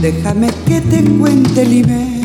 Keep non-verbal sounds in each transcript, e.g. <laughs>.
Déjame que te cuente limeño.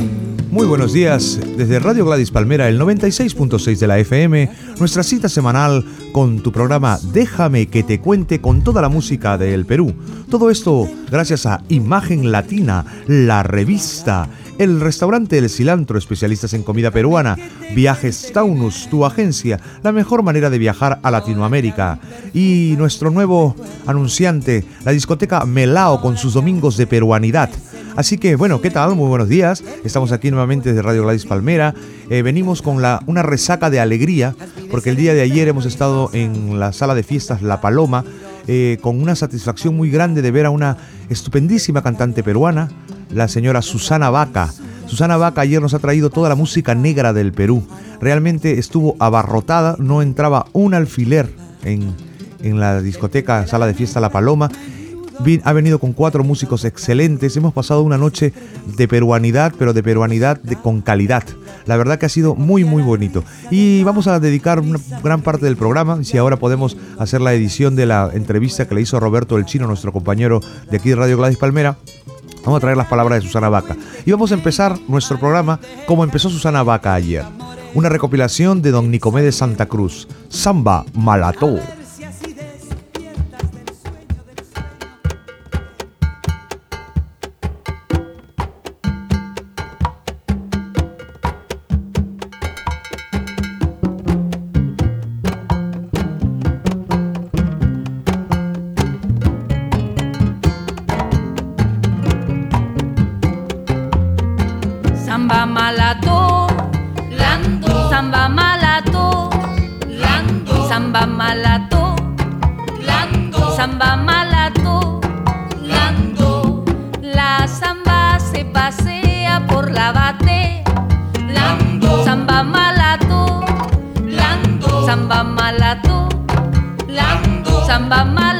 Muy buenos días, desde Radio Gladys Palmera, el 96.6 de la FM, nuestra cita semanal con tu programa Déjame que te cuente con toda la música del Perú. Todo esto gracias a Imagen Latina, la revista, el restaurante El Cilantro, especialistas en comida peruana, Viajes Taunus, tu agencia, la mejor manera de viajar a Latinoamérica, y nuestro nuevo anunciante, la discoteca Melao con sus domingos de peruanidad. Así que bueno, ¿qué tal? Muy buenos días. Estamos aquí nuevamente desde Radio Gladys Palmera. Eh, venimos con una resaca de alegría porque el día de ayer hemos estado en la sala de fiestas La Paloma eh, con una satisfacción muy grande de ver a una estupendísima cantante peruana, la señora Susana Vaca. Susana Vaca ayer nos ha traído toda la música negra del Perú. Realmente estuvo abarrotada, no entraba un alfiler en, en la discoteca Sala de Fiesta La Paloma ha venido con cuatro músicos excelentes. Hemos pasado una noche de peruanidad, pero de peruanidad de, con calidad. La verdad que ha sido muy, muy bonito. Y vamos a dedicar una gran parte del programa, si ahora podemos hacer la edición de la entrevista que le hizo Roberto El Chino, nuestro compañero de aquí de Radio Gladys Palmera. Vamos a traer las palabras de Susana Vaca. Y vamos a empezar nuestro programa como empezó Susana Vaca ayer. Una recopilación de Don Nicomé de Santa Cruz. Samba Malató. samba malato, blando, samba malato, blando. La samba se pasea por la bate, blando, samba malato, blando, samba malato, blando, samba malato.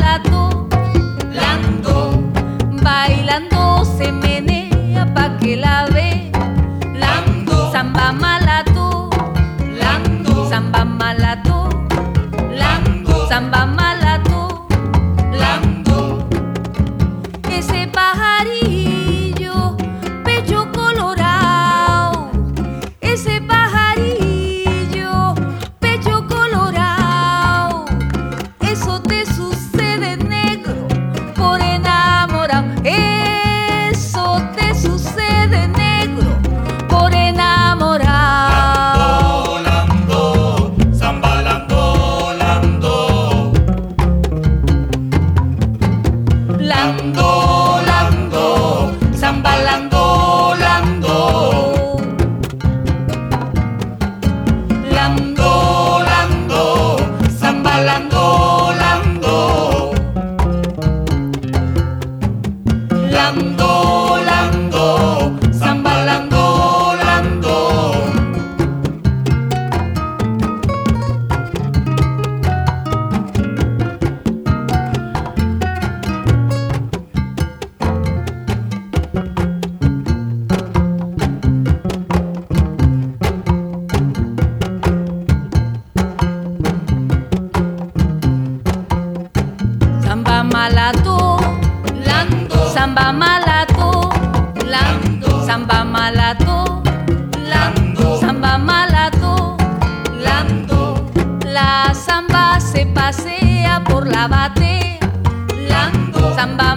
malato, lando, samba malato, lando, samba malato, lando, samba malato, lando. La samba se pasea por la batea, lando, samba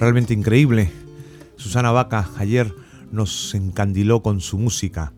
realmente increíble. Susana Vaca ayer nos encandiló con su música.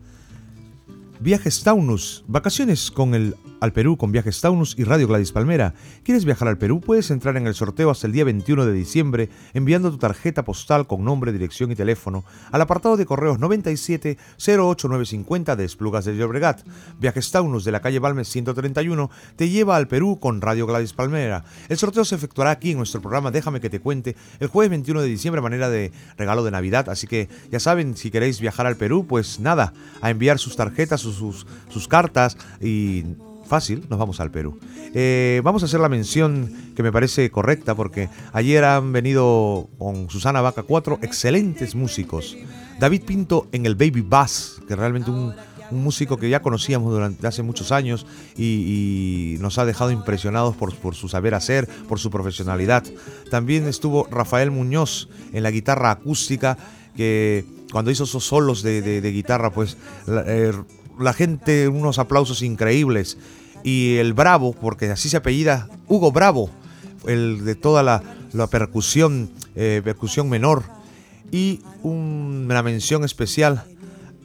Viajes Taunus, vacaciones con el al Perú con Viajes Taunus y Radio Gladys Palmera. ¿Quieres viajar al Perú? Puedes entrar en el sorteo hasta el día 21 de diciembre enviando tu tarjeta postal con nombre, dirección y teléfono al apartado de correos 97 08950 de Esplugas de Llobregat. Viajes Taunus de la calle Balmes 131 te lleva al Perú con Radio Gladys Palmera. El sorteo se efectuará aquí en nuestro programa Déjame que te cuente el jueves 21 de diciembre a manera de regalo de Navidad. Así que ya saben, si queréis viajar al Perú, pues nada, a enviar sus tarjetas, sus, sus cartas y fácil, nos vamos al Perú. Eh, vamos a hacer la mención que me parece correcta porque ayer han venido con Susana Vaca cuatro excelentes músicos. David Pinto en el Baby Bass, que realmente un, un músico que ya conocíamos durante hace muchos años y, nos ha dejado impresionados por, su saber hacer, por su profesionalidad. También estuvo Rafael Muñoz en la guitarra acústica, que cuando hizo esos solos de, guitarra, pues eh, la gente, unos aplausos increíbles y el Bravo, porque así se apellida Hugo Bravo, el de toda la, percusión, eh, percusión menor. Y una mención especial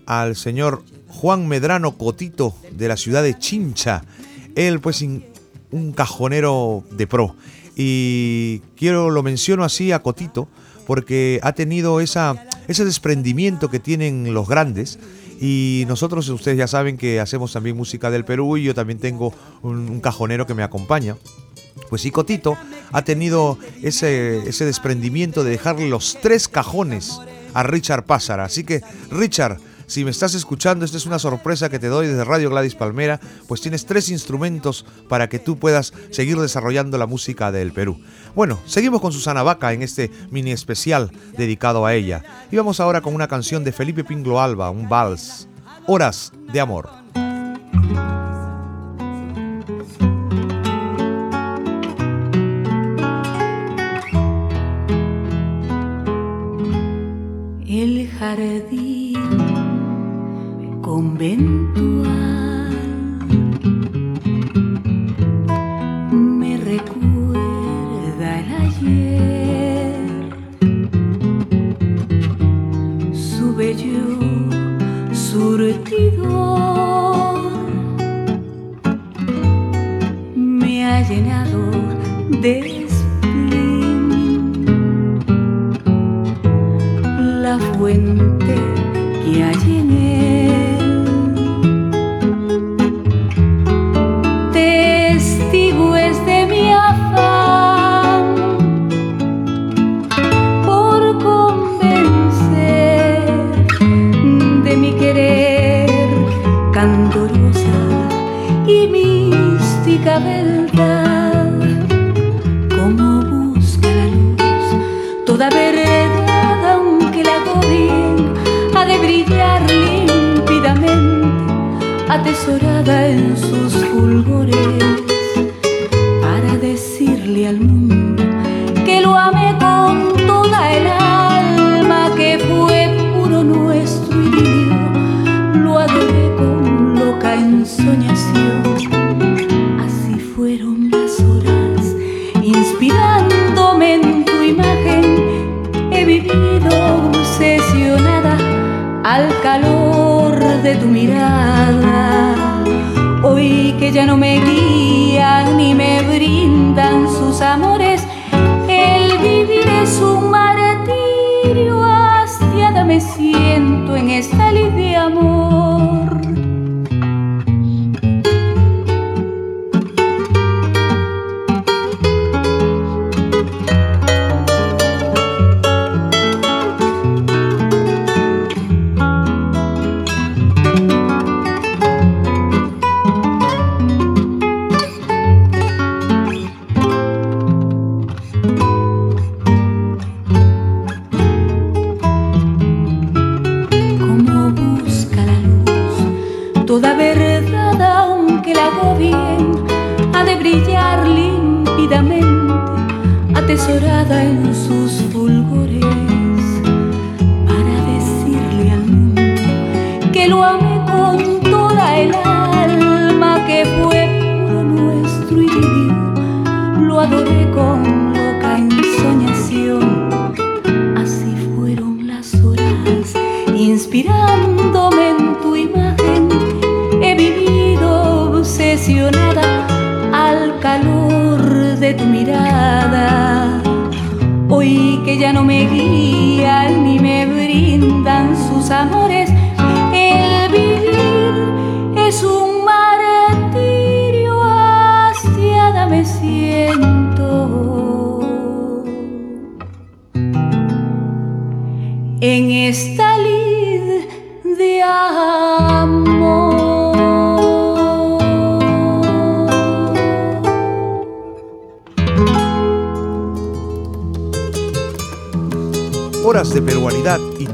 al señor Juan Medrano Cotito de la ciudad de Chincha. Él pues un cajonero de pro. Y quiero, lo menciono así a Cotito, porque ha tenido esa, ese desprendimiento que tienen los grandes y nosotros, ustedes ya saben que hacemos también música del Perú y yo también tengo un, cajonero que me acompaña. Pues sí, Cotito ha tenido ese, ese desprendimiento de dejarle los tres cajones a Richard Pázara. Así que, Richard, si me estás escuchando, esta es una sorpresa que te doy desde Radio Gladys Palmera, pues tienes tres instrumentos para que tú puedas seguir desarrollando la música del Perú. Bueno, seguimos con Susana Vaca en este mini especial dedicado a ella. Y vamos ahora con una canción de Felipe Pinglo Alba, un vals, Horas de Amor. El jardín conventual. Me recuerda el ayer, su bello surtidor me ha llenado de la fuente en sus fulgores para decirle al mundo que lo amé con toda el alma, que fue puro nuestro idilio, lo adoré con loca ensoñación. Que ya no me guían ni me brindan sus amores, el vivir es un martirio, hastiada me siento en esta lid de amor.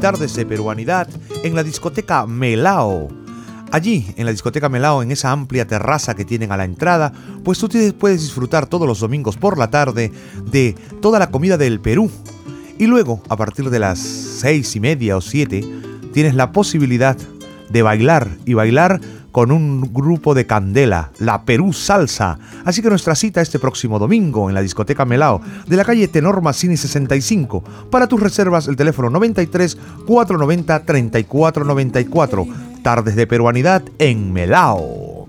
Tardes de peruanidad en la discoteca Melao. Allí, en la discoteca Melao, en esa amplia terraza que tienen a la entrada, pues tú puedes disfrutar todos los domingos por la tarde de toda la comida del Perú. Y luego, a partir de las seis y media o siete, tienes la posibilidad de bailar y bailar con un grupo de candela, la Perú Salsa. Así que nuestra cita este próximo domingo en la discoteca Melao de la calle Tenor Massini 65. Para tus reservas el teléfono 93 490 3494. Tardes de peruanidad en Melao.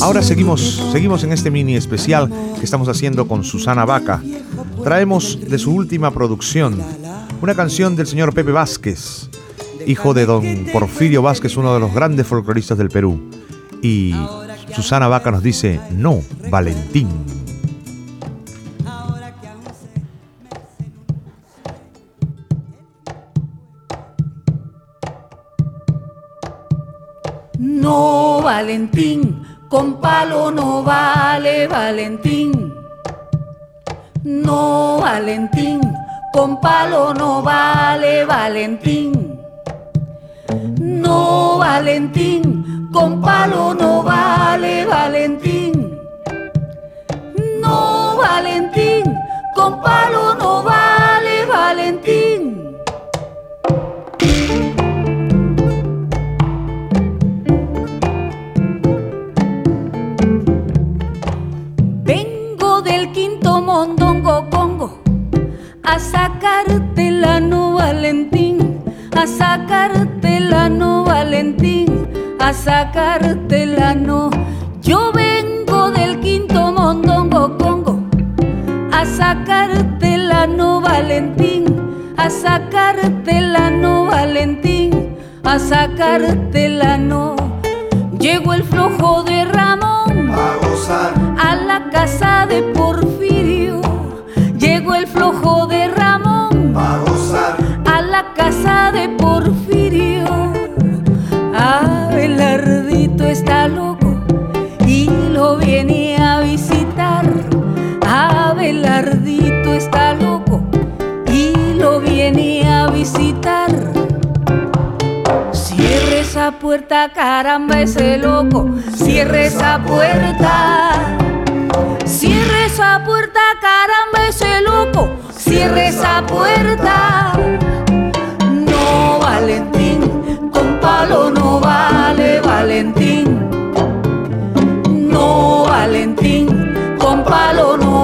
Ahora seguimos, seguimos en este mini especial que estamos haciendo con Susana Vaca. Traemos de su última producción una canción del señor Pepe Vázquez, hijo de don Porfirio Vázquez, uno de los grandes folcloristas del Perú. Y Susana Vaca nos dice, no, Valentín. No, Valentín, con palo no vale, Valentín. No, Valentín con palo no vale Valentín. No, Valentín, con palo no vale Valentín. No, Valentín, con palo no vale Valentín. A sacarte la no Valentín, a sacarte la no Valentín, a sacarte la no. Yo vengo del quinto mondongo congo, a sacarte la no Valentín, a sacarte la no Valentín, a sacarte la no. Llegó el flojo de Ramón a gozar a la casa de Porfirio Llegó el flojo de Ramón a gozar a la casa de Porfirio. Abelardito está loco y lo viene a visitar. Abelardito está loco y lo viene a visitar. Cierre esa puerta, caramba, ese loco. Cierre esa puerta. Cierre esa puerta, caramba, ese loco. Cierre esa puerta. No, Valentín, con palo no vale, Valentín. No, Valentín, con palo no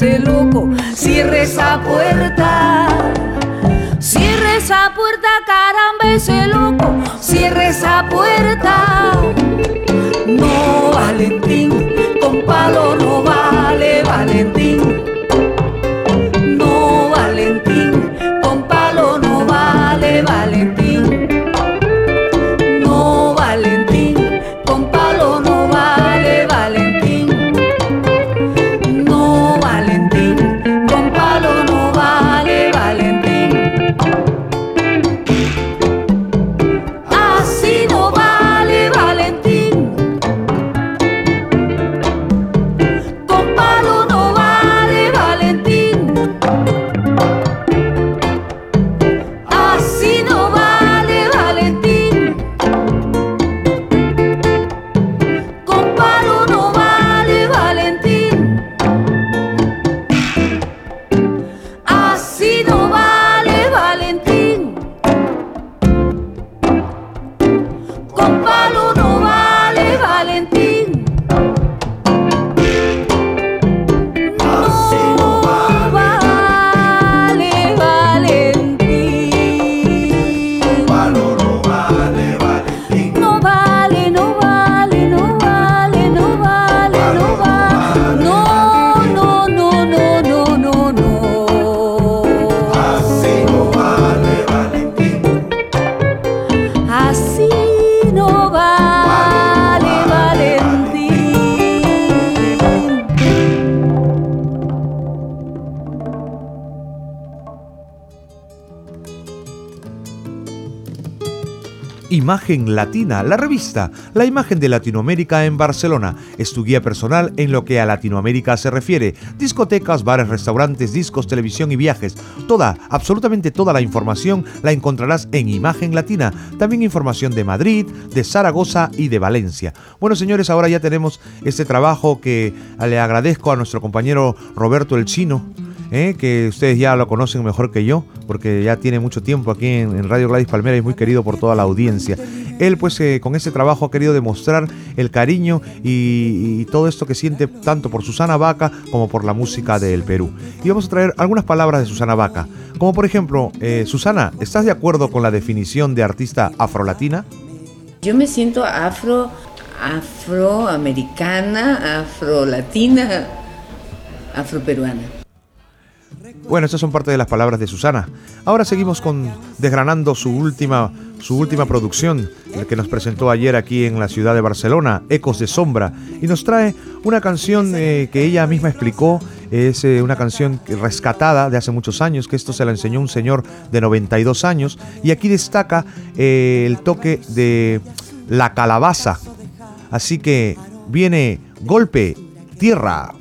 ese Imagen Latina, la revista, la imagen de Latinoamérica en Barcelona. Es tu guía personal en lo que a Latinoamérica se refiere. Discotecas, bares, restaurantes, discos, televisión y viajes. Toda, absolutamente toda la información la encontrarás en Imagen Latina. También información de Madrid, de Zaragoza y de Valencia. Bueno, señores, ahora ya tenemos este trabajo que le agradezco a nuestro compañero Roberto el Chino. ¿eh? que ustedes ya lo conocen mejor que yo, porque ya tiene mucho tiempo aquí en, Radio Gladys Palmera y muy querido por toda la audiencia. Él pues eh, con ese trabajo ha querido demostrar el cariño y, todo esto que siente tanto por Susana Vaca como por la música del Perú. Y vamos a traer algunas palabras de Susana Vaca, como por ejemplo, eh, Susana, ¿estás de acuerdo con la definición de artista afrolatina? Yo me siento afro, afroamericana, afrolatina, afroperuana. Bueno, estas son parte de las palabras de Susana. Ahora seguimos con desgranando su última, su última producción, la que nos presentó ayer aquí en la ciudad de Barcelona, Ecos de Sombra, y nos trae una canción eh, que ella misma explicó, es eh, una canción rescatada de hace muchos años, que esto se la enseñó un señor de 92 años, y aquí destaca eh, el toque de la calabaza. Así que viene golpe, tierra.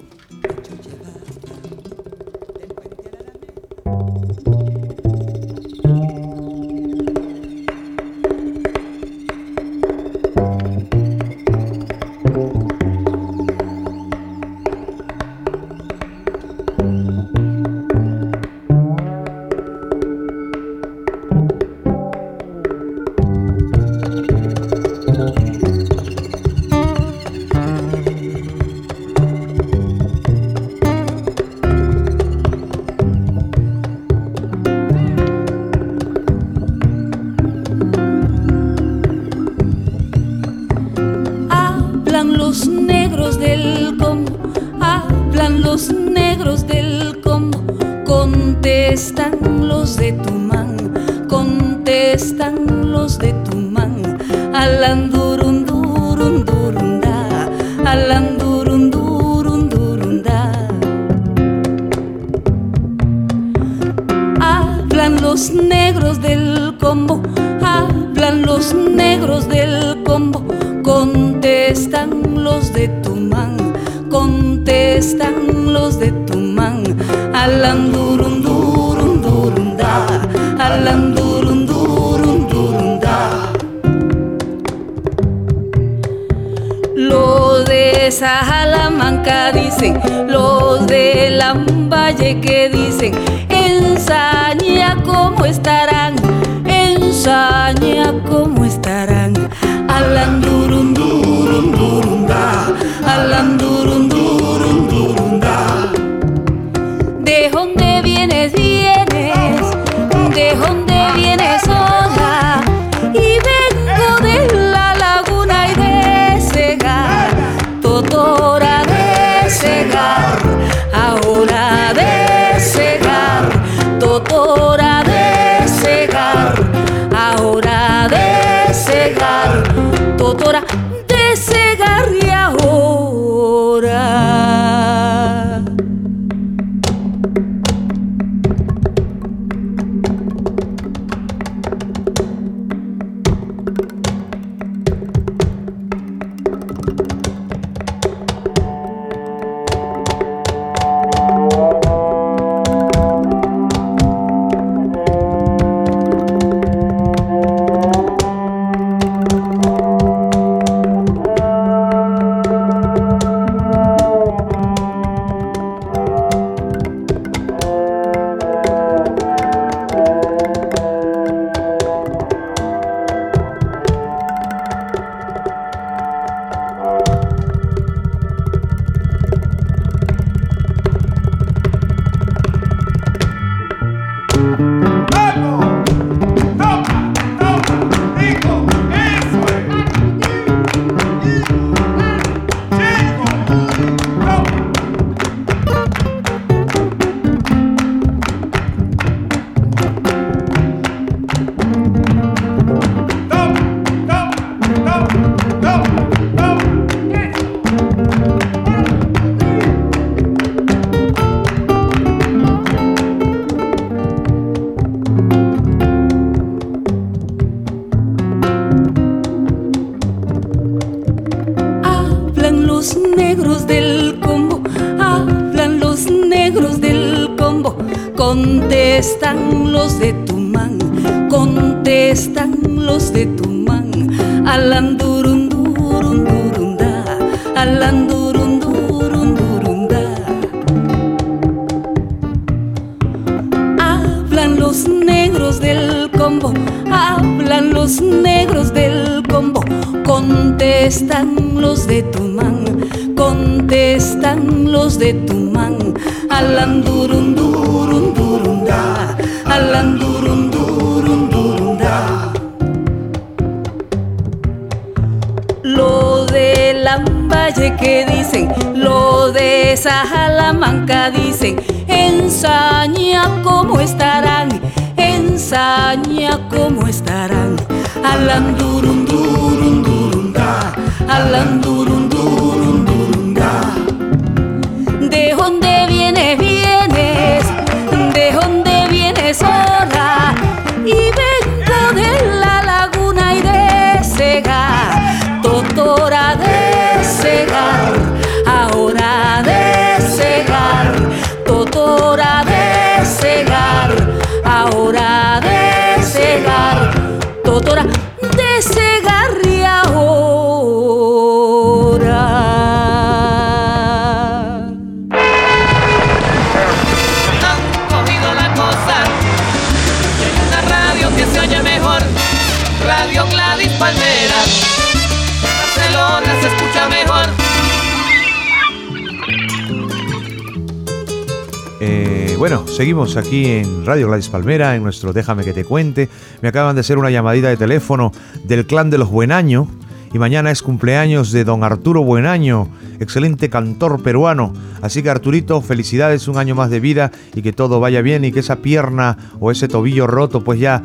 Contestan los de Tumán, alandurundurundurunda, alandurundurundurunda. Hablan los negros del combo, hablan los negros del combo, contestan los de Tumán, contestan los de Tumán, alandurundurundurunda, alandurundurundurunda. Salamanca dicen, los de Lambaye que dicen, en Saña cómo estarán, en Saña cómo estarán, alandurundurundurunda, alandurundurundurunda. Lo de Salamanca dicen, ensaña cómo estarán, ensaña cómo estarán, alandurundurundurunda, alandurundurundurunda. Seguimos aquí en Radio Gladys Palmera, en nuestro Déjame que te cuente. Me acaban de hacer una llamadita de teléfono del clan de los Buenaño. Y mañana es cumpleaños de don Arturo Buenaño, excelente cantor peruano. Así que Arturito, felicidades, un año más de vida y que todo vaya bien y que esa pierna o ese tobillo roto pues ya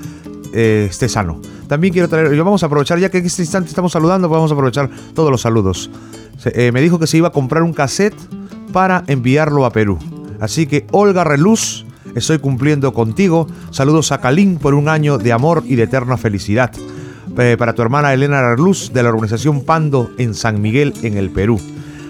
eh, esté sano. También quiero traer, y vamos a aprovechar, ya que en este instante estamos saludando, pues vamos a aprovechar todos los saludos. Eh, me dijo que se iba a comprar un cassette para enviarlo a Perú. Así que Olga Reluz, estoy cumpliendo contigo. Saludos a Calín por un año de amor y de eterna felicidad. Eh, para tu hermana Elena Reluz de la organización Pando en San Miguel, en el Perú.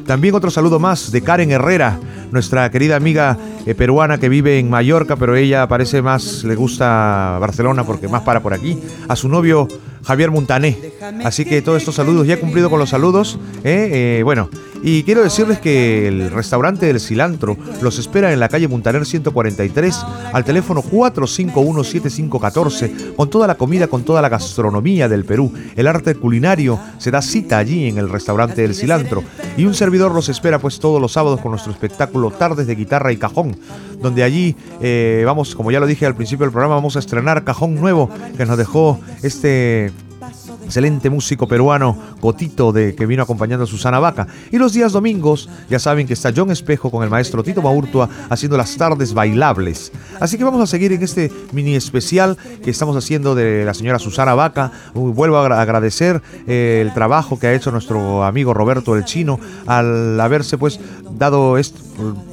También otro saludo más de Karen Herrera, nuestra querida amiga eh, peruana que vive en Mallorca, pero ella parece más, le gusta Barcelona porque más para por aquí. A su novio Javier Montané. Así que todos estos saludos, ya cumplido con los saludos. ¿eh? Eh, bueno, y quiero decirles que el restaurante del cilantro los espera en la calle Montaner 143 al teléfono 451-7514 con toda la comida, con toda la gastronomía del Perú. El arte culinario se da cita allí en el restaurante del cilantro. Y un servidor los espera pues todos los sábados con nuestro espectáculo Tardes de Guitarra y Cajón, donde allí eh, vamos, como ya lo dije al principio del programa, vamos a estrenar Cajón Nuevo que nos dejó este excelente músico peruano Cotito de que vino acompañando a Susana Vaca. Y los días domingos, ya saben que está John Espejo con el maestro Tito Maurtua haciendo las tardes bailables. Así que vamos a seguir en este mini especial que estamos haciendo de la señora Susana Vaca. Vuelvo a agradecer eh, el trabajo que ha hecho nuestro amigo Roberto el Chino al haberse pues dado esto,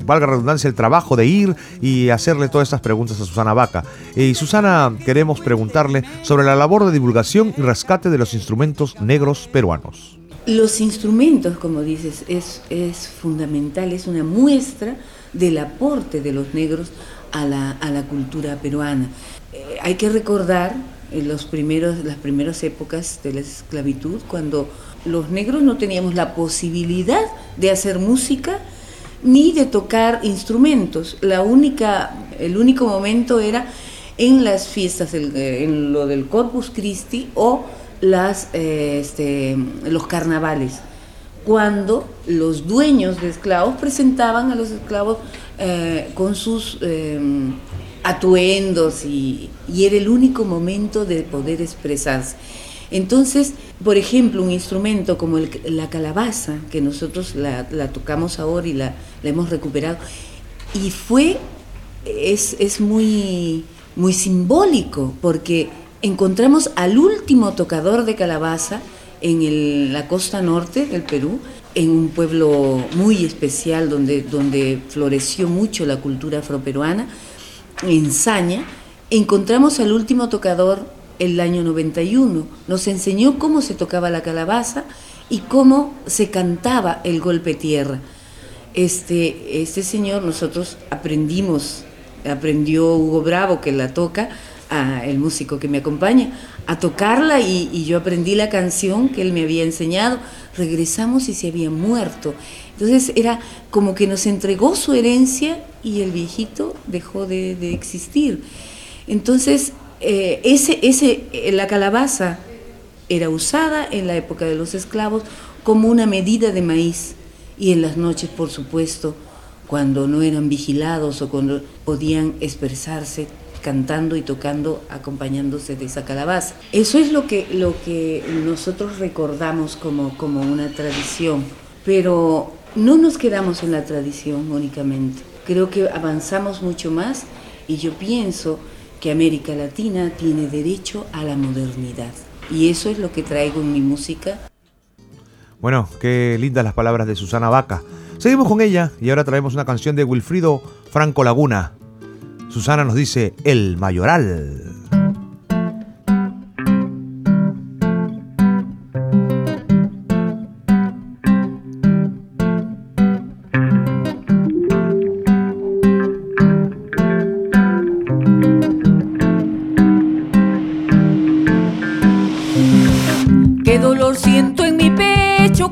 valga redundancia, el trabajo de ir y hacerle todas estas preguntas a Susana Vaca. Y Susana, queremos preguntarle sobre la labor de divulgación y rescate de los instrumentos negros peruanos. Los instrumentos, como dices, es, es fundamental, es una muestra del aporte de los negros a la, a la cultura peruana. Eh, hay que recordar en los primeros, las primeras épocas de la esclavitud, cuando los negros no teníamos la posibilidad de hacer música ni de tocar instrumentos. La única, el único momento era en las fiestas, en lo del Corpus Christi o las, eh, este, los carnavales, cuando los dueños de esclavos presentaban a los esclavos eh, con sus em, atuendos y, y era el único momento de poder expresarse. Entonces, por ejemplo, un instrumento como el- la calabaza, que nosotros la, la tocamos ahora y la, hemos recuperado, y fue, es, es muy, muy simbólico, porque encontramos al último tocador de calabaza en la costa norte del Perú, en un pueblo muy especial donde, donde floreció mucho la cultura afroperuana, en Saña, encontramos al último tocador el año 91. Nos enseñó cómo se tocaba la calabaza y cómo se cantaba el golpe tierra. Este, este señor, nosotros aprendimos, aprendió Hugo Bravo, que la toca, el músico que me acompaña, a tocarla y, yo aprendí la canción que él me había enseñado. Regresamos y se había muerto. Entonces era como que nos entregó su herencia y el viejito dejó de, de existir. Entonces, eh, ese, ese, eh, la calabaza era usada en la época de los esclavos como una medida de maíz y en las noches, por supuesto, cuando no eran vigilados o cuando podían expresarse cantando y tocando acompañándose de esa calabaza. Eso es lo que, lo que nosotros recordamos como, como una tradición, pero no nos quedamos en la tradición únicamente. Creo que avanzamos mucho más y yo pienso que América Latina tiene derecho a la modernidad. Y eso es lo que traigo en mi música. Bueno, qué lindas las palabras de Susana Vaca. Seguimos con ella y ahora traemos una canción de Wilfrido Franco Laguna. Susana nos dice El Mayoral.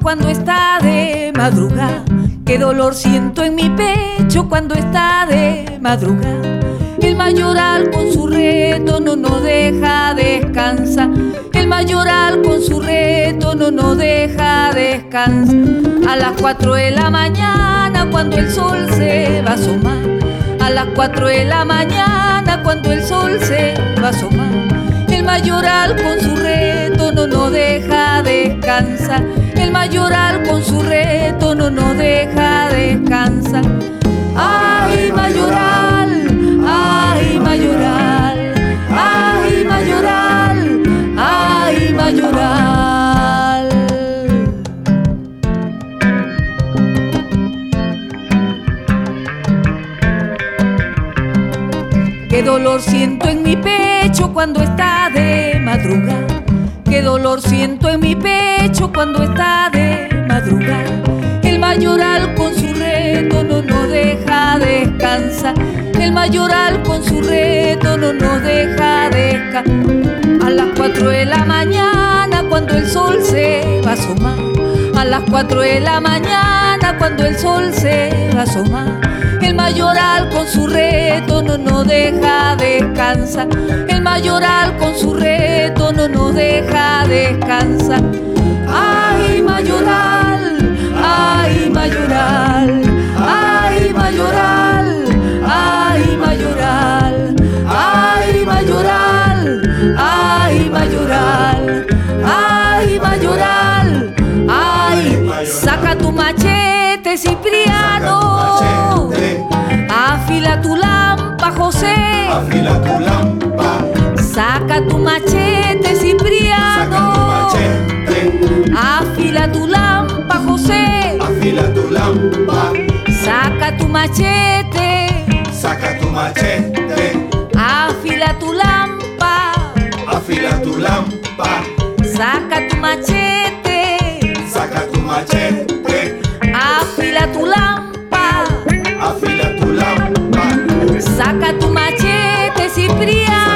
Cuando está de madrugada. Qué dolor siento en mi pecho cuando está de madrugada. El mayoral con su reto no nos deja descansar. El mayoral con su reto no nos deja descansar. A las 4 de la mañana cuando el sol se va a asomar. A las 4 de la mañana cuando el sol se va a asomar. El mayoral con su reto no nos deja descansar. El mayoral con su reto no nos deja descansar. Ay, mayoral, ay, mayoral, ay, mayoral, ay, mayoral. Qué dolor siento en mi pecho cuando está de madrugada. Dolor siento en mi pecho cuando está de madrugada. El mayoral con su reto no nos deja descansar. El mayoral con su reto no nos deja descansar. A las 4 cuatro de la mañana cuando el sol se va a asomar. A las cuatro de la mañana cuando el sol se va a asomar. El mayoral con su reto no nos deja descansar. El mayoral con su reto no nos deja descansar. Ay, mayoral, ay, mayoral, ay, mayoral, ay, mayoral, ay, mayoral, ay, mayoral, ay, mayoral, ay, saca tu machete, Cipriano, afila tu lampa, José, Afila tu lámpara, saca tu machete, Saca tu machete. saca tu machete, Afila tu lampa. afila tu lámpara, Saca tu machete. saca tu machete, Afila tu lampa. afila tu lámpara, Saca tu machete, Cipriano.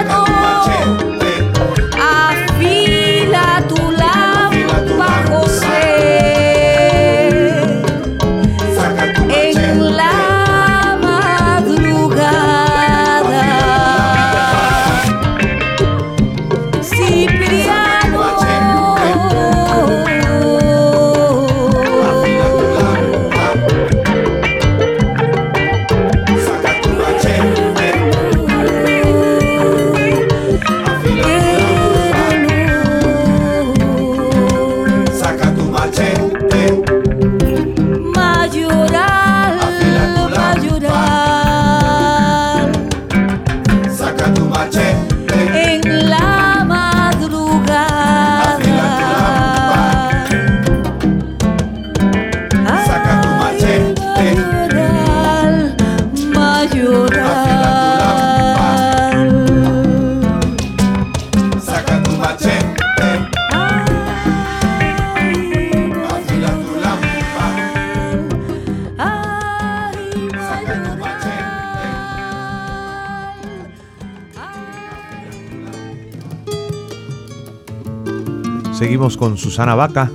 Con Susana Vaca,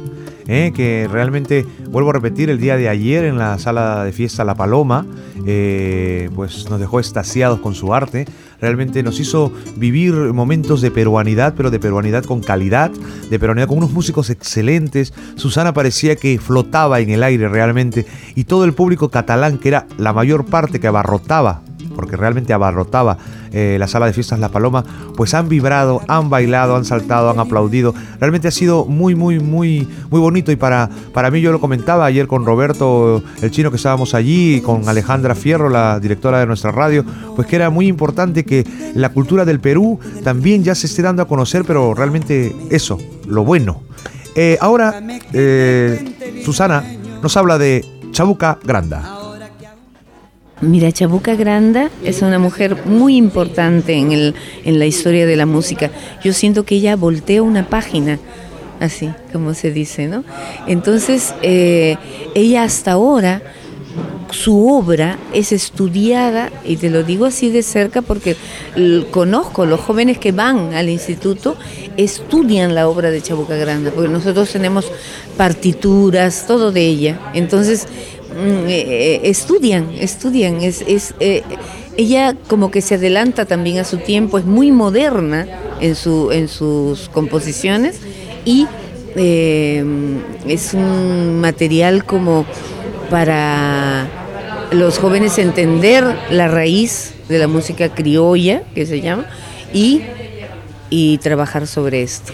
eh, que realmente, vuelvo a repetir, el día de ayer en la sala de fiesta La Paloma, eh, pues nos dejó extasiados con su arte. Realmente nos hizo vivir momentos de peruanidad, pero de peruanidad con calidad, de peruanidad con unos músicos excelentes. Susana parecía que flotaba en el aire realmente y todo el público catalán, que era la mayor parte que abarrotaba porque realmente abarrotaba eh, la sala de fiestas La Paloma, pues han vibrado, han bailado, han saltado, han aplaudido. Realmente ha sido muy, muy, muy, muy bonito y para, para mí yo lo comentaba ayer con Roberto, el chino que estábamos allí, y con Alejandra Fierro, la directora de nuestra radio, pues que era muy importante que la cultura del Perú también ya se esté dando a conocer, pero realmente eso, lo bueno. Eh, ahora, eh, Susana nos habla de Chabuca Granda. Mira, Chabuca Granda es una mujer muy importante en, el, en la historia de la música. Yo siento que ella voltea una página, así como se dice, ¿no? Entonces, eh, ella hasta ahora, su obra es estudiada, y te lo digo así de cerca porque conozco los jóvenes que van al instituto, estudian la obra de Chabuca Granda, porque nosotros tenemos partituras, todo de ella. Entonces, eh, estudian, estudian. Es, es, eh, ella como que se adelanta también a su tiempo, es muy moderna en, su, en sus composiciones y eh, es un material como para los jóvenes entender la raíz de la música criolla, que se llama, y, y trabajar sobre esto.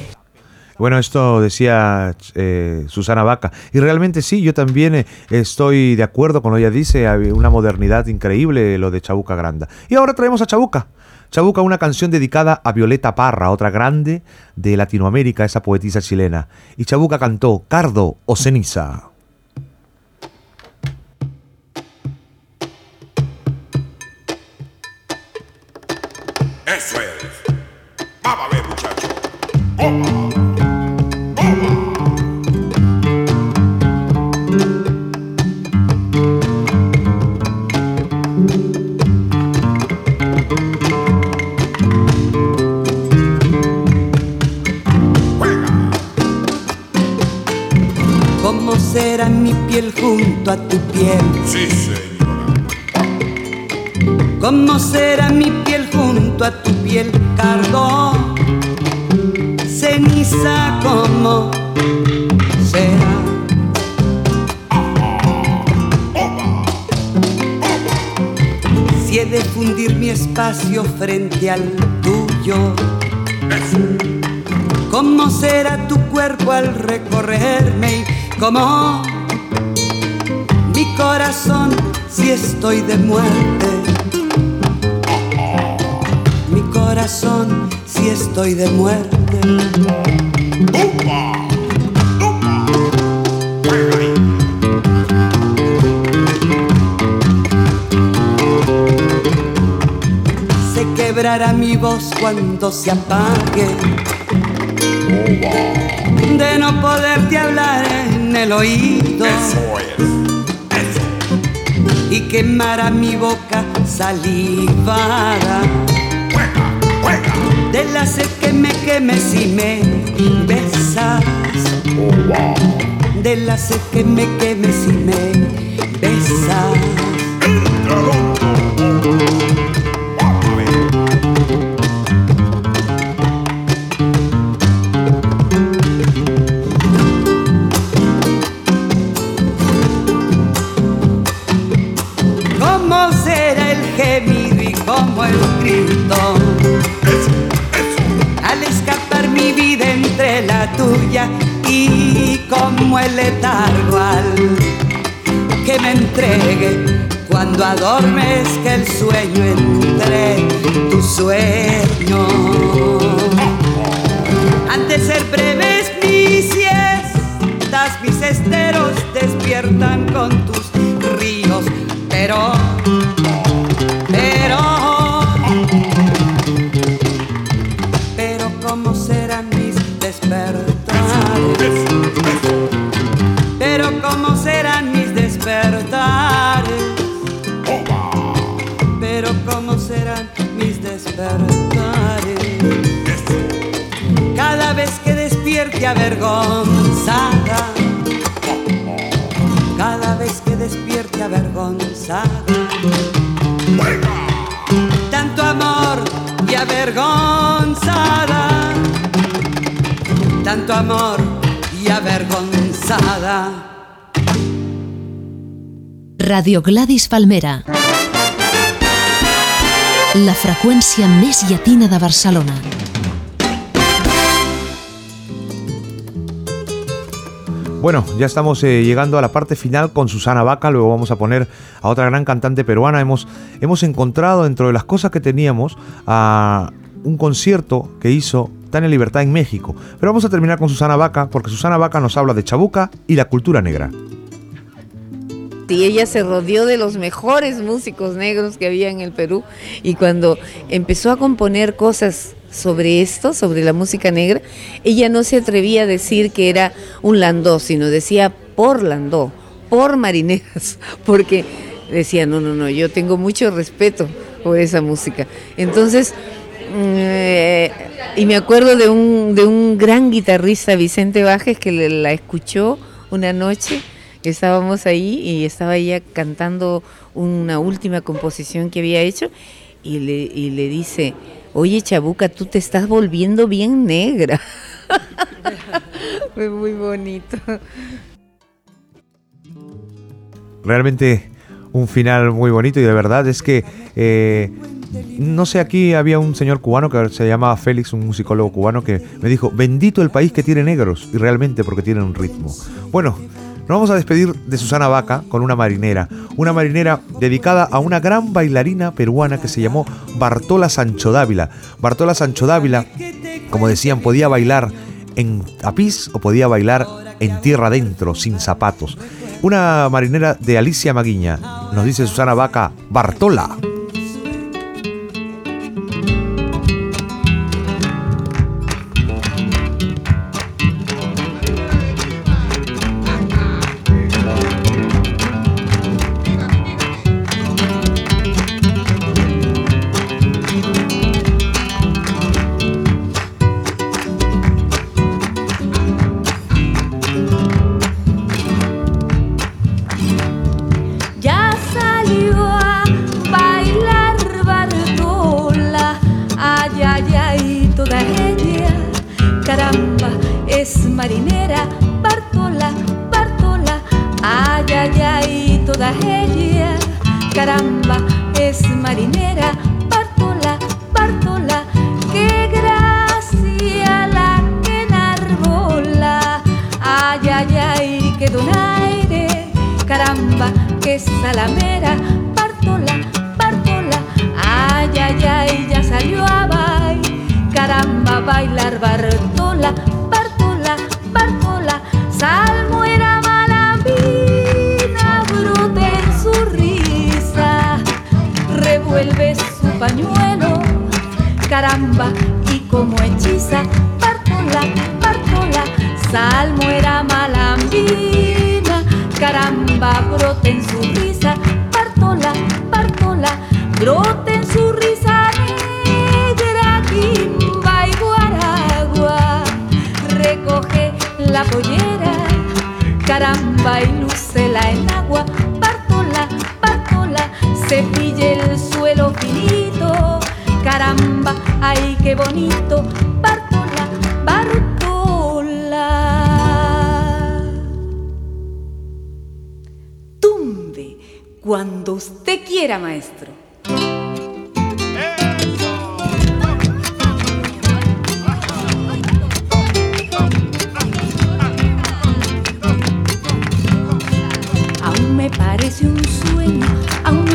Bueno, esto decía eh, Susana Vaca. Y realmente sí, yo también eh, estoy de acuerdo con lo que ella dice. Hay una modernidad increíble lo de Chabuca Granda. Y ahora traemos a Chabuca. Chabuca, una canción dedicada a Violeta Parra, otra grande de Latinoamérica, esa poetisa chilena. Y Chabuca cantó Cardo o Ceniza. Eso es. Cómo mi corazón si estoy de muerte. Mi corazón si estoy de muerte. Se quebrará mi voz cuando se apague. De no poderte hablar en el oído Eso es. Eso. y quemará mi boca salivada. Juega, juega. De la sed que me queme si me besas. De la sed que me queme si me besas. Cuando adormezca el sueño entre tu sueño. Avergonzada, tanto amor y avergonzada. Radio Gladys Palmera. La freqüència més llatina de Barcelona. Bueno, ya estamos eh, llegando a la parte final con Susana Vaca, luego vamos a poner a otra gran cantante peruana. Hemos, hemos encontrado dentro de las cosas que teníamos a un concierto que hizo Tania Libertad en México. Pero vamos a terminar con Susana Vaca porque Susana Vaca nos habla de Chabuca y la cultura negra. y ella se rodeó de los mejores músicos negros que había en el Perú y cuando empezó a componer cosas sobre esto, sobre la música negra, ella no se atrevía a decir que era un landó, sino decía por landó, por marineras, <laughs> porque decía, no, no, no, yo tengo mucho respeto por esa música. Entonces, eh, y me acuerdo de un, de un gran guitarrista, Vicente Bajes, que le- la escuchó una noche estábamos ahí y estaba ella cantando una última composición que había hecho y le, y le dice, oye Chabuca, tú te estás volviendo bien negra. <laughs> Fue muy bonito. Realmente un final muy bonito y de verdad es que, eh, no sé, aquí había un señor cubano que se llamaba Félix, un musicólogo cubano, que me dijo, bendito el país que tiene negros, y realmente porque tienen un ritmo. Bueno, nos vamos a despedir de Susana Vaca con una marinera, una marinera dedicada a una gran bailarina peruana que se llamó Bartola Sancho Dávila. Bartola Sancho Dávila, como decían, podía bailar en tapiz o podía bailar en tierra adentro, sin zapatos. Una marinera de Alicia Maguiña, nos dice Susana Vaca, Bartola. Caramba y lúcela en agua, Bartola, Bartola, cepille el suelo finito, caramba, ay qué bonito, Bartola, Bartola. Tumbe cuando usted quiera, maestro.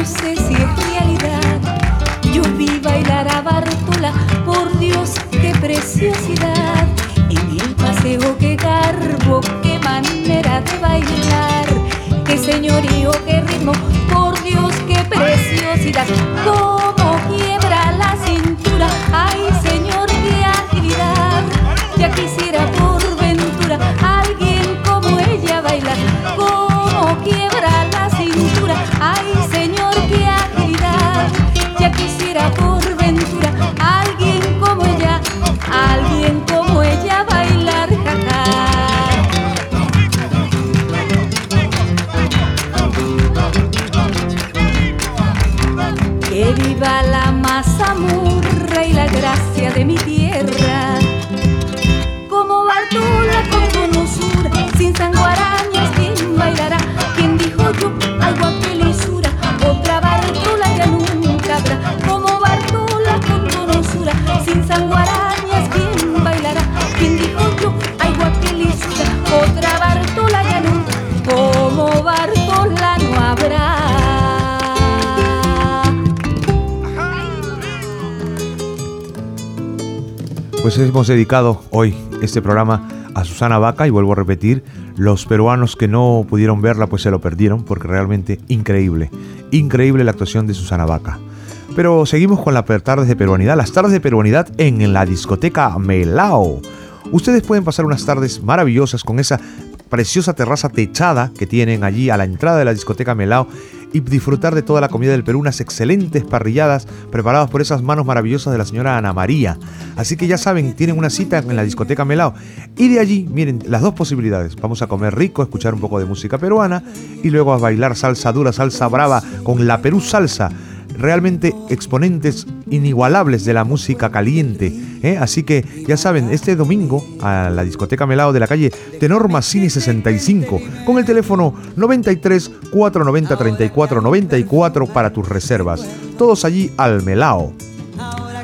Sé si es realidad. Yo vi bailar a Bartola, por Dios, qué preciosidad. En el paseo, qué garbo, qué manera de bailar. Qué señorío, qué ritmo, por Dios, qué preciosidad. Pues hemos dedicado hoy este programa a Susana Vaca y vuelvo a repetir, los peruanos que no pudieron verla pues se lo perdieron porque realmente increíble, increíble la actuación de Susana Vaca. Pero seguimos con las tardes de peruanidad, las tardes de peruanidad en la discoteca Melao. Ustedes pueden pasar unas tardes maravillosas con esa preciosa terraza techada que tienen allí a la entrada de la discoteca Melao y disfrutar de toda la comida del Perú, unas excelentes parrilladas preparadas por esas manos maravillosas de la señora Ana María. Así que ya saben, tienen una cita en la discoteca Melao. Y de allí, miren, las dos posibilidades. Vamos a comer rico, escuchar un poco de música peruana y luego a bailar salsa dura, salsa brava con la Perú Salsa realmente exponentes inigualables de la música caliente. ¿eh? Así que ya saben, este domingo a la discoteca Melao de la calle Tenor Massini 65 con el teléfono 93 490 34 94 para tus reservas. Todos allí al Melao.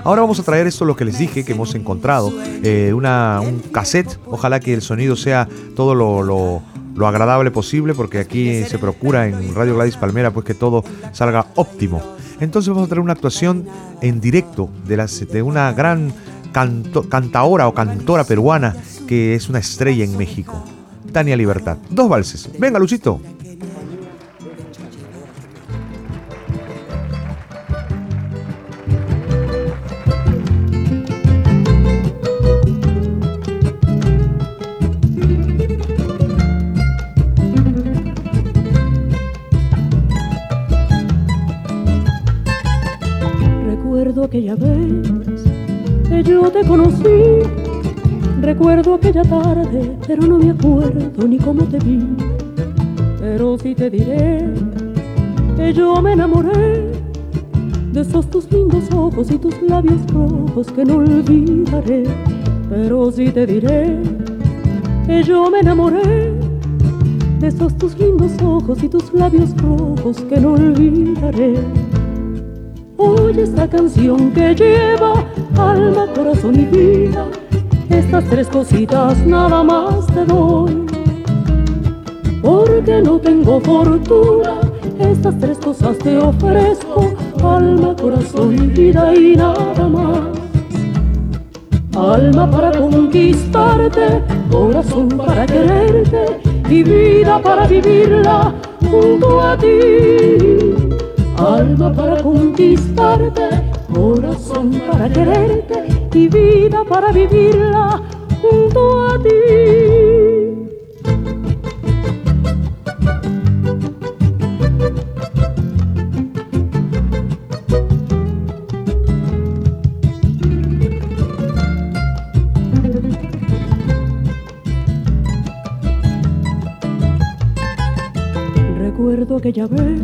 Ahora vamos a traer esto lo que les dije que hemos encontrado, eh, una, un cassette. Ojalá que el sonido sea todo lo, lo, lo agradable posible porque aquí se procura en Radio Gladys Palmera pues que todo salga óptimo. Entonces vamos a traer una actuación en directo de, las, de una gran canto, cantaora o cantora peruana que es una estrella en México. Tania Libertad. Dos valses. Venga, Luchito. Que yo te conocí. Recuerdo aquella tarde, pero no me acuerdo ni cómo te vi. Pero sí te diré que yo me enamoré de esos tus lindos ojos y tus labios rojos que no olvidaré. Pero sí te diré que yo me enamoré de esos tus lindos ojos y tus labios rojos que no olvidaré. Oye esta canción que lleva alma, corazón y vida. Estas tres cositas nada más te doy. Porque no tengo fortuna, estas tres cosas te ofrezco. Alma, corazón y vida y nada más. Alma para conquistarte, corazón para quererte y vida para vivirla junto a ti. Alma para conquistarte, corazón para quererte y vida para vivirla junto a ti. aquella vez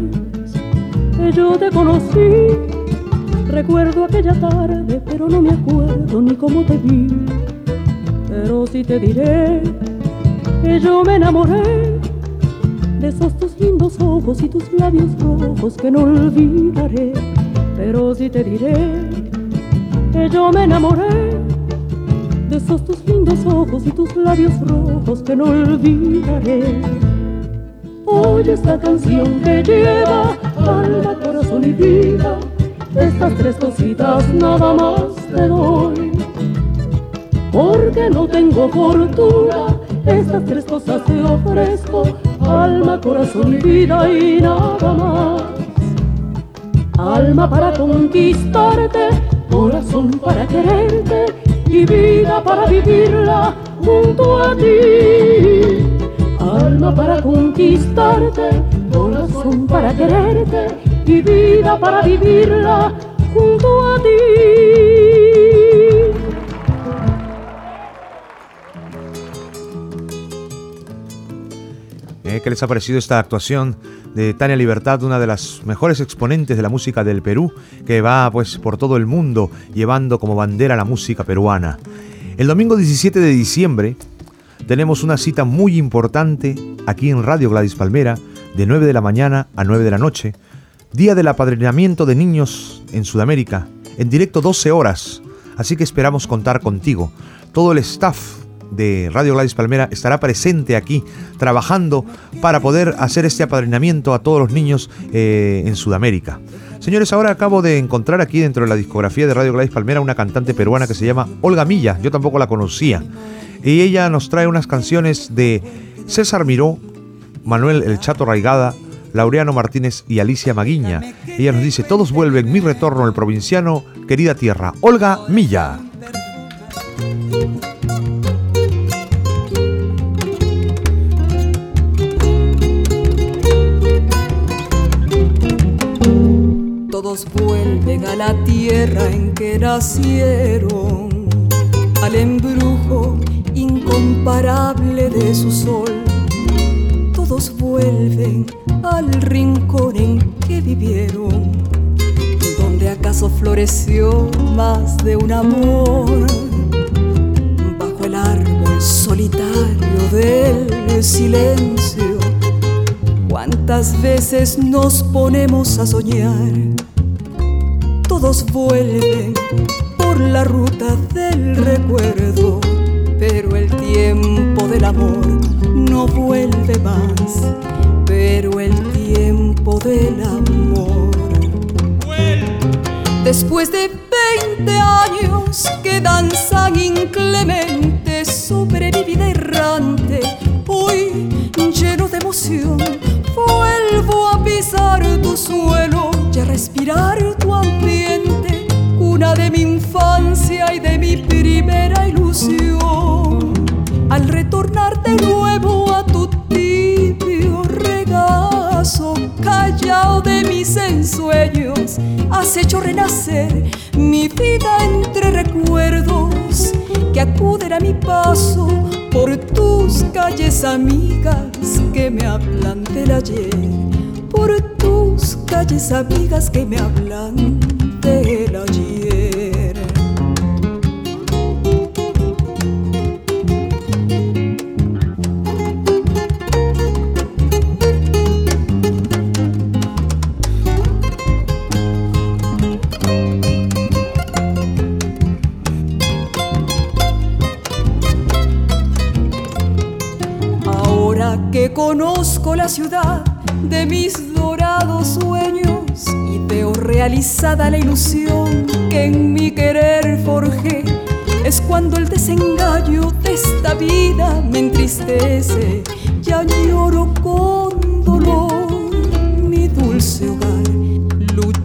que yo te conocí. Recuerdo aquella tarde, pero no me acuerdo ni cómo te vi. Pero sí te diré que yo me enamoré de esos tus lindos ojos y tus labios rojos que no olvidaré. Pero sí te diré que yo me enamoré de esos tus lindos ojos y tus labios rojos que no olvidaré. Oye esta canción que lleva alma, corazón y vida. Estas tres cositas nada más te doy. Porque no tengo fortuna, estas tres cosas te ofrezco. Alma, corazón y vida y nada más. Alma para conquistarte, corazón para quererte y vida para vivirla junto a ti alma para conquistarte, corazón para quererte y vida para vivirla junto a ti. Eh, ¿Qué les ha parecido esta actuación de Tania Libertad, una de las mejores exponentes de la música del Perú, que va pues por todo el mundo llevando como bandera la música peruana? El domingo 17 de diciembre tenemos una cita muy importante aquí en Radio Gladys Palmera, de 9 de la mañana a 9 de la noche, día del apadrinamiento de niños en Sudamérica, en directo 12 horas, así que esperamos contar contigo. Todo el staff de Radio Gladys Palmera estará presente aquí trabajando para poder hacer este apadrinamiento a todos los niños eh, en Sudamérica. Señores, ahora acabo de encontrar aquí dentro de la discografía de Radio Gladys Palmera una cantante peruana que se llama Olga Milla. Yo tampoco la conocía y ella nos trae unas canciones de César Miró, Manuel El Chato Raigada, Laureano Martínez y Alicia Maguiña. Ella nos dice, todos vuelven, mi retorno al provinciano, querida tierra. Olga Milla. Todos vuelven a la tierra en que nacieron, al embrujo incomparable de su sol. Todos vuelven al rincón en que vivieron, donde acaso floreció más de un amor. Bajo el árbol solitario del silencio, cuántas veces nos ponemos a soñar. Todos vuelven por la ruta del recuerdo pero el tiempo del amor no vuelve más, pero el tiempo del amor. Después de 20 años que danzan inclemente sobre mi vida errante, hoy lleno de emoción, vuelvo a pisar tu suelo y a respirar tu ambiente, cuna de mi infancia y de mi primera ilusión al retornar de nuevo a tu mis ensueños, has hecho renacer mi vida entre recuerdos que acuden a mi paso por tus calles amigas que me hablan del ayer, por tus calles amigas que me hablan del ayer. Ahora que conozco la ciudad de mis dorados sueños y veo realizada la ilusión que en mi querer forjé, es cuando el desengaño de esta vida me entristece. Y añoro con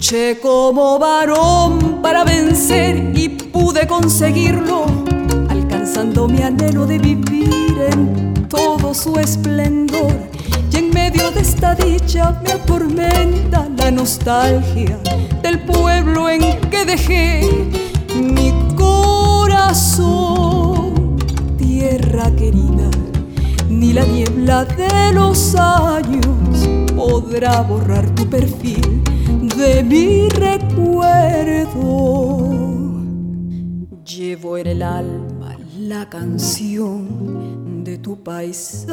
Luché como varón para vencer y pude conseguirlo, alcanzando mi anhelo de vivir en todo su esplendor. Y en medio de esta dicha me atormenta la nostalgia del pueblo en que dejé mi corazón. Tierra querida, ni la niebla de los años podrá borrar tu perfil de mi recuerdo. Llevo en el alma la canción de tu paisaje.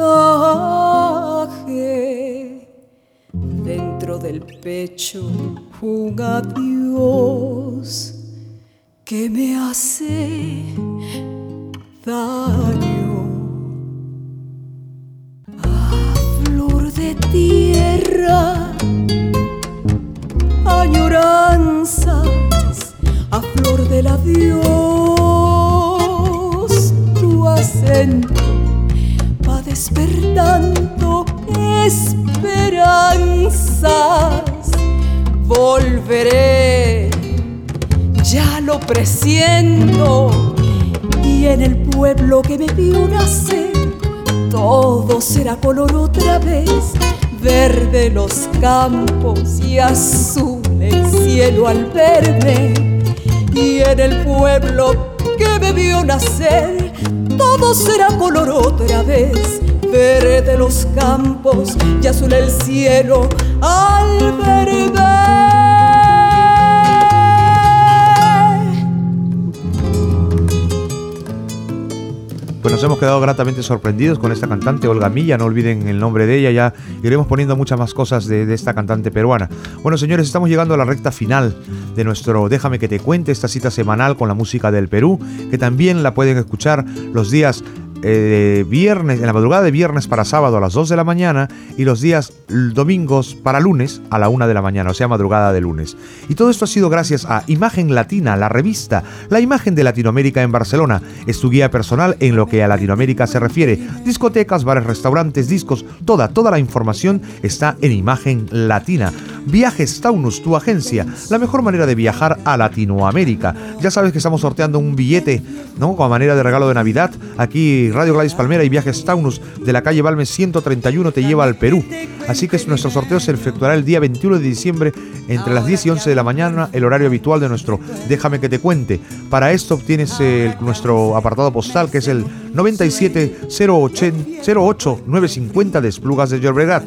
Dentro del pecho un adiós que me hace daño. A flor del adiós, tu acento va despertando esperanzas. Volveré, ya lo presiento, y en el pueblo que me vio nacer, todo será color otra vez, verde los campos y azul el cielo al verme, y en el pueblo que me vio nacer, todo será color otra vez, verde los campos y azul el cielo al verme. Pues nos hemos quedado gratamente sorprendidos con esta cantante Olga Milla, no olviden el nombre de ella, ya iremos poniendo muchas más cosas de, de, esta cantante peruana. Bueno señores, estamos llegando a la recta final de nuestro Déjame que te cuente, esta cita semanal con la música del Perú, que también la pueden escuchar los días eh, viernes, en la madrugada de viernes para sábado a las 2 de la mañana y los días domingos para lunes a la 1 de la mañana, o sea, madrugada de lunes. Y todo esto ha sido gracias a Imagen Latina, la revista, la imagen de Latinoamérica en Barcelona. Es tu guía personal en lo que a Latinoamérica se refiere. Discotecas, bares, restaurantes, discos, toda, toda la información está en Imagen Latina. Viajes Taunus, tu agencia, la mejor manera de viajar a Latinoamérica. Ya sabes que estamos sorteando un billete, ¿no? Como manera de regalo de Navidad. Aquí Radio Gladys Palmera y Viajes Taunus de la calle Balmes 131 te lleva al Perú. Así que nuestro sorteo se efectuará el día 21 de diciembre entre las 10 y 11 de la mañana, el horario habitual de nuestro Déjame que te cuente. Para esto obtienes nuestro apartado postal que es el 9708950 de Esplugas de Llobregat.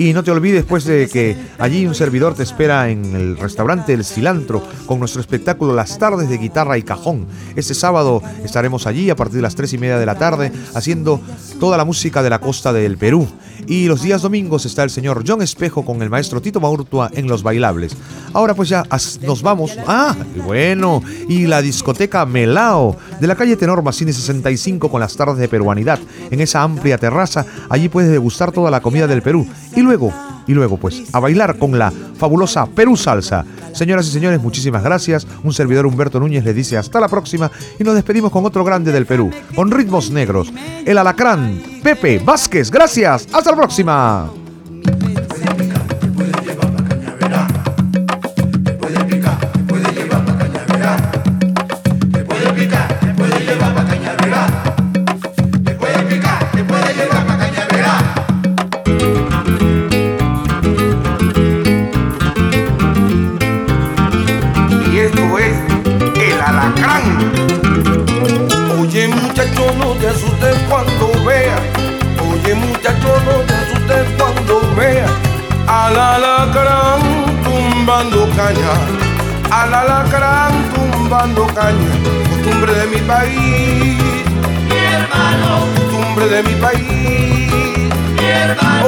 Y no te olvides pues de que allí un servidor te espera en el restaurante El Cilantro con nuestro espectáculo Las tardes de guitarra y cajón. Este sábado estaremos allí a partir de las 3 y media de la tarde haciendo toda la música de la costa del Perú. Y los días domingos está el señor John Espejo con el maestro Tito Maurtua en los bailables. Ahora pues ya nos vamos. Ah, bueno. Y la discoteca Melao de la calle Tenor Massini 65 con las tardes de peruanidad. En esa amplia terraza, allí puedes degustar toda la comida del Perú. Y luego, y luego pues a bailar con la fabulosa Perú Salsa. Señoras y señores, muchísimas gracias. Un servidor Humberto Núñez le dice hasta la próxima y nos despedimos con otro grande del Perú, con ritmos negros. El alacrán, Pepe Vázquez. Gracias. Hasta la próxima. Al alacrán tumbando caña, al alacrán tumbando caña, costumbre de mi país, mi hermano, costumbre de mi país, mi hermano.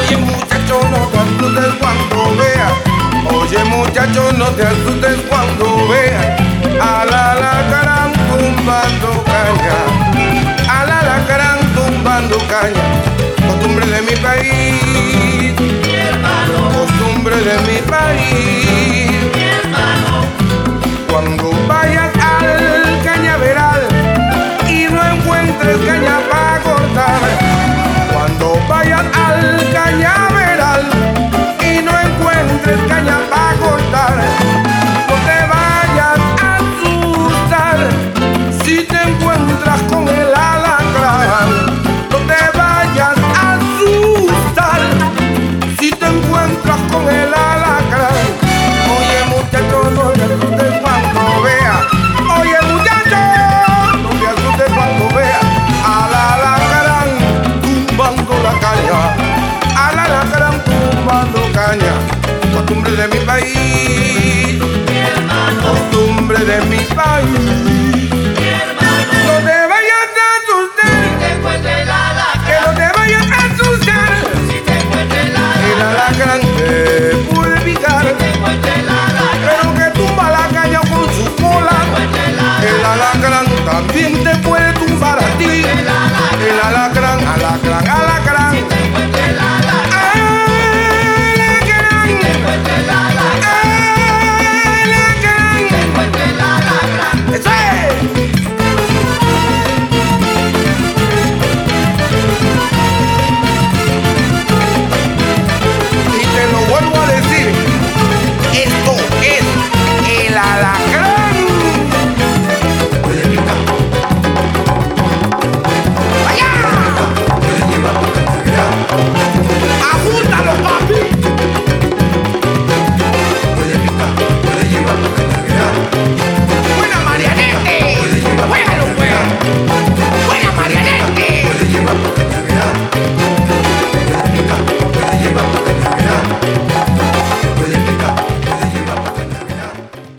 Oye muchacho, no te asustes cuando veas, oye muchacho, no te asustes cuando veas, al alacrán tumbando caña, al alacrán tumbando caña. País. Mi hermano, De mi país. Cuando vayas al cañaveral y no encuentres caña para cortar. Cuando vayas al cañaveral